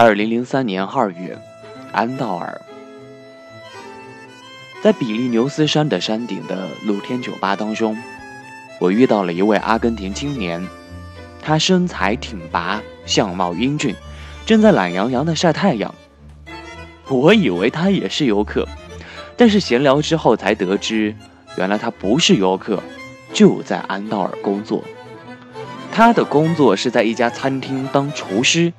二零零三年二月，安道尔，在比利牛斯山的山顶的露天酒吧当中，我遇到了一位阿根廷青年，他身材挺拔，相貌英俊，正在懒洋洋的晒太阳。我以为他也是游客，但是闲聊之后才得知，原来他不是游客，就在安道尔工作。他的工作是在一家餐厅当厨师，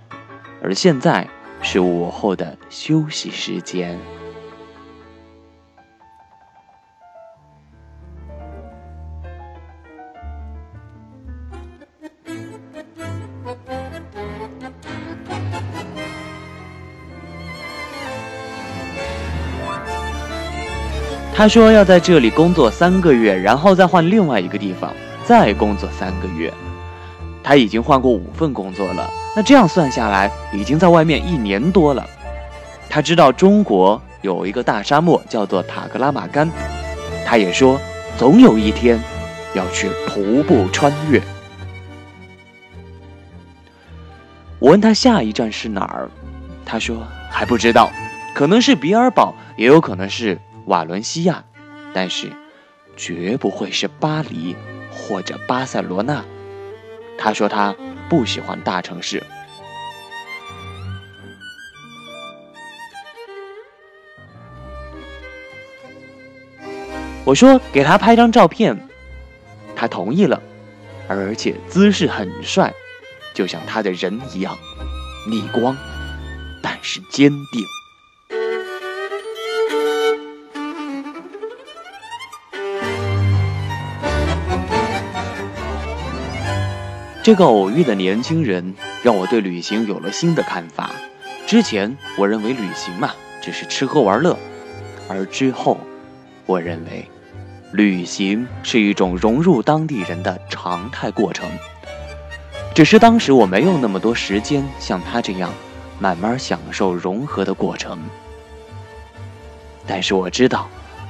而现在是午后的休息时间。他说要在这里工作三个月，然后再换另外一个地方，再工作三个月。他已经换过五份工作了，那这样算下来，已经在外面一年多了。他知道中国有一个大沙漠叫做塔克拉玛干，他也说总有一天要去徒步穿越。我问他下一站是哪儿，他说还不知道，可能是比尔堡，也有可能是瓦伦西亚，但是绝不会是巴黎或者巴塞罗那。他说他不喜欢大城市。我说给他拍张照片，他同意了，而且姿势很帅，就像他的人一样，逆光，但是坚定。这个偶遇的年轻人让我对旅行有了新的看法。之前我认为旅行嘛，只是吃喝玩乐，而之后，我认为，旅行是一种融入当地人的常态过程。只是当时我没有那么多时间像他这样，慢慢享受融合的过程。但是我知道，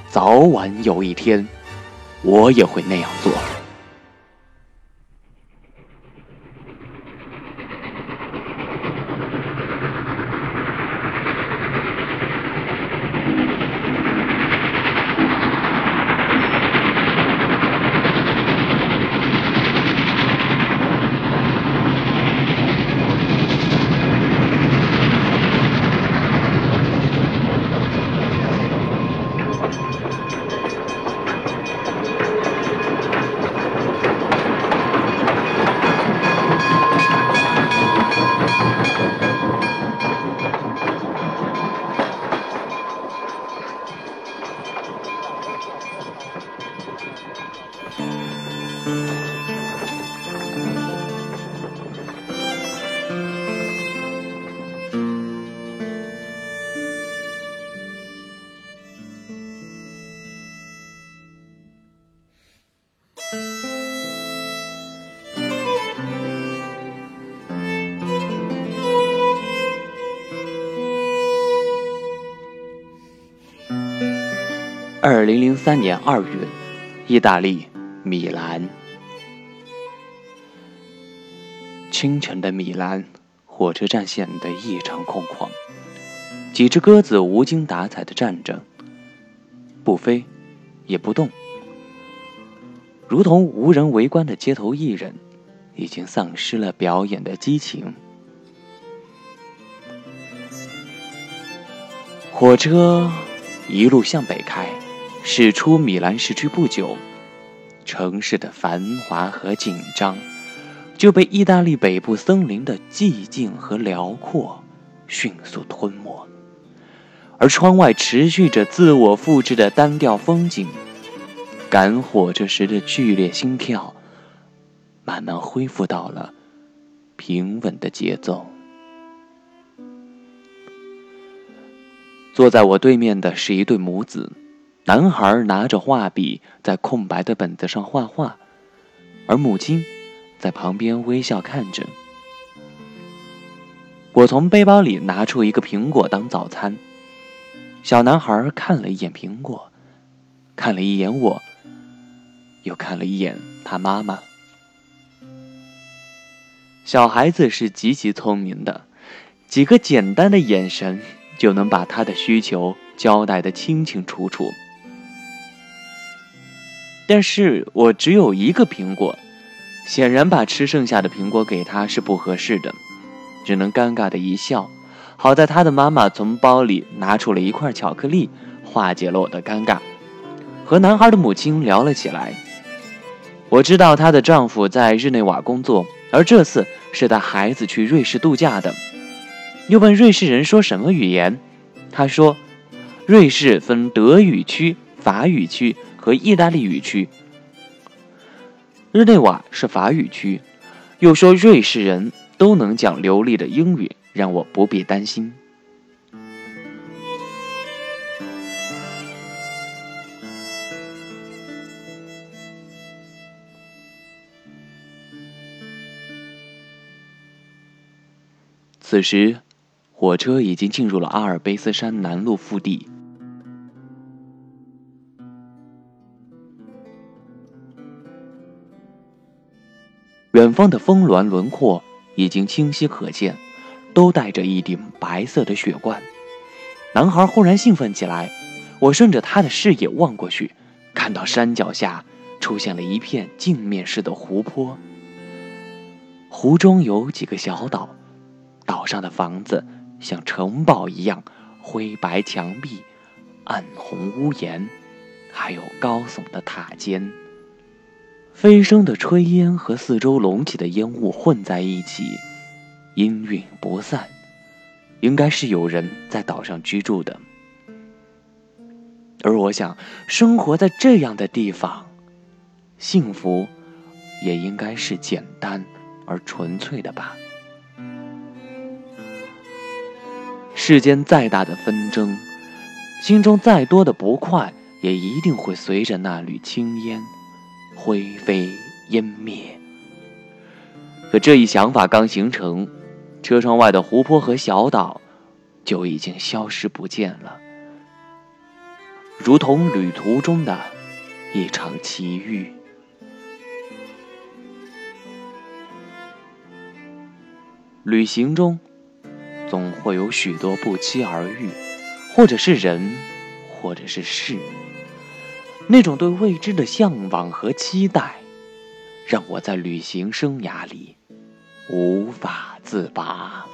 早晚有一天，我也会那样做。二零零三年二月，意大利米兰。清晨的米兰火车站显得异常空旷，几只鸽子无精打采的站着，不飞，也不动，如同无人围观的街头艺人，已经丧失了表演的激情。火车一路向北开。驶出米兰市区不久，城市的繁华和紧张就被意大利北部森林的寂静和辽阔迅速吞没，而窗外持续着自我复制的单调风景，赶火车时的剧烈心跳慢慢恢复到了平稳的节奏。坐在我对面的是一对母子。男孩拿着画笔在空白的本子上画画，而母亲在旁边微笑看着。我从背包里拿出一个苹果当早餐。小男孩看了一眼苹果，看了一眼我，又看了一眼他妈妈。小孩子是极其聪明的，几个简单的眼神就能把他的需求交代得清清楚楚。但是我只有一个苹果，显然把吃剩下的苹果给他是不合适的，只能尴尬的一笑。好在他的妈妈从包里拿出了一块巧克力，化解了我的尴尬，和男孩的母亲聊了起来。我知道她的丈夫在日内瓦工作，而这次是带孩子去瑞士度假的。又问瑞士人说什么语言，他说，瑞士分德语区、法语区和意大利语区。日内瓦是法语区，又说瑞士人都能讲流利的英语，让我不必担心。此时。火车已经进入了阿尔卑斯山南麓腹地，远方的峰峦轮廓已经清晰可见，都带着一顶白色的雪冠。男孩忽然兴奋起来，我顺着他的视野望过去，看到山脚下出现了一片镜面式的湖泊，湖中有几个小岛，岛上的房子。像城堡一样，灰白墙壁，暗红屋檐，还有高耸的塔尖。飞升的炊烟和四周隆起的烟雾混在一起，氤氲不散。应该是有人在岛上居住的。而我想，生活在这样的地方，幸福也应该是简单而纯粹的吧。世间再大的纷争，心中再多的不快，也一定会随着那缕青烟灰飞烟灭。可这一想法刚形成，车窗外的湖泊和小岛就已经消失不见了，如同旅途中的一场奇遇。旅行中。总会有许多不期而遇，或者是人，或者是事。那种对未知的向往和期待，让我在旅行生涯里无法自拔。